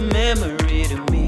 memory to me.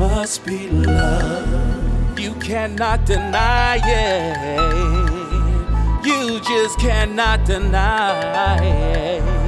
must be love. You cannot deny it. You just cannot deny it.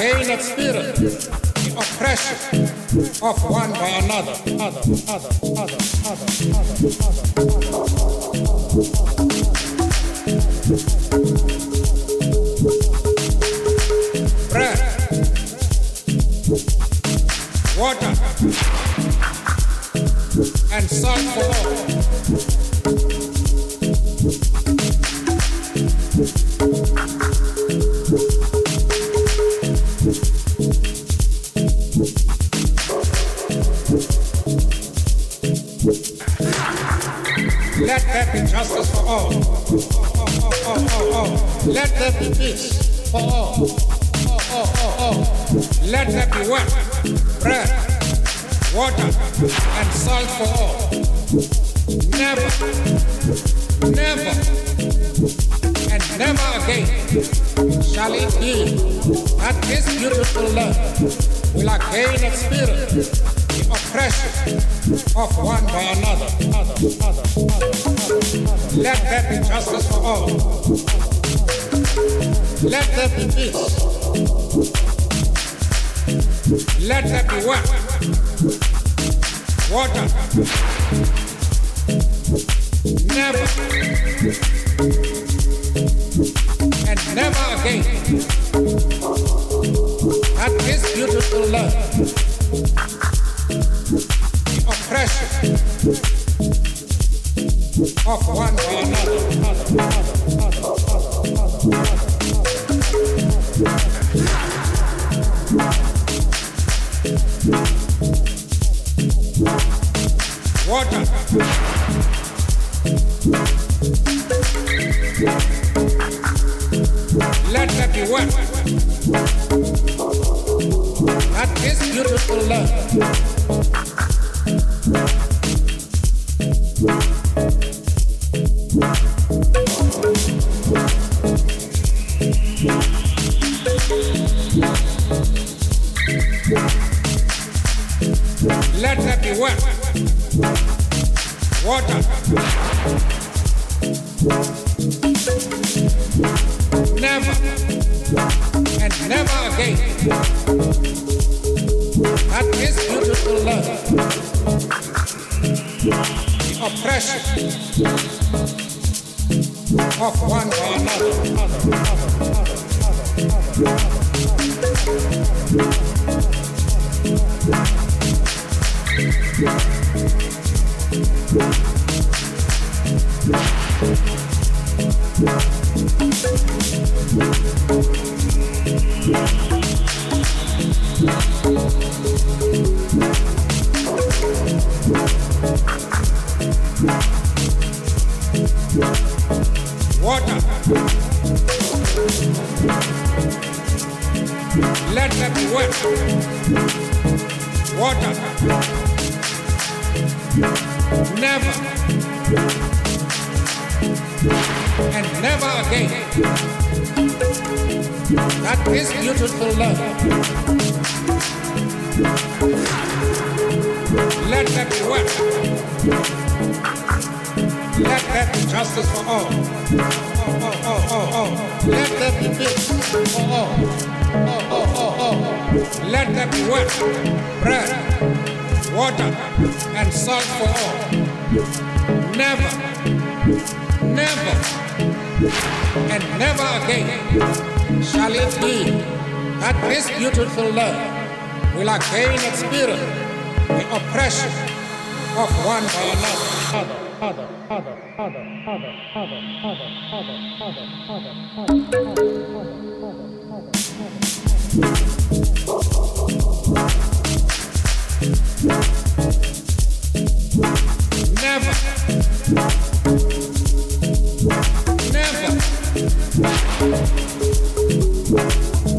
vain experience, the oppression of one by another, other, other, other, other, other, other, other. Bread, water, and salt all.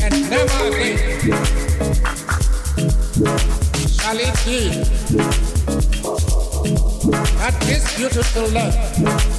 And never again shall be this beautiful love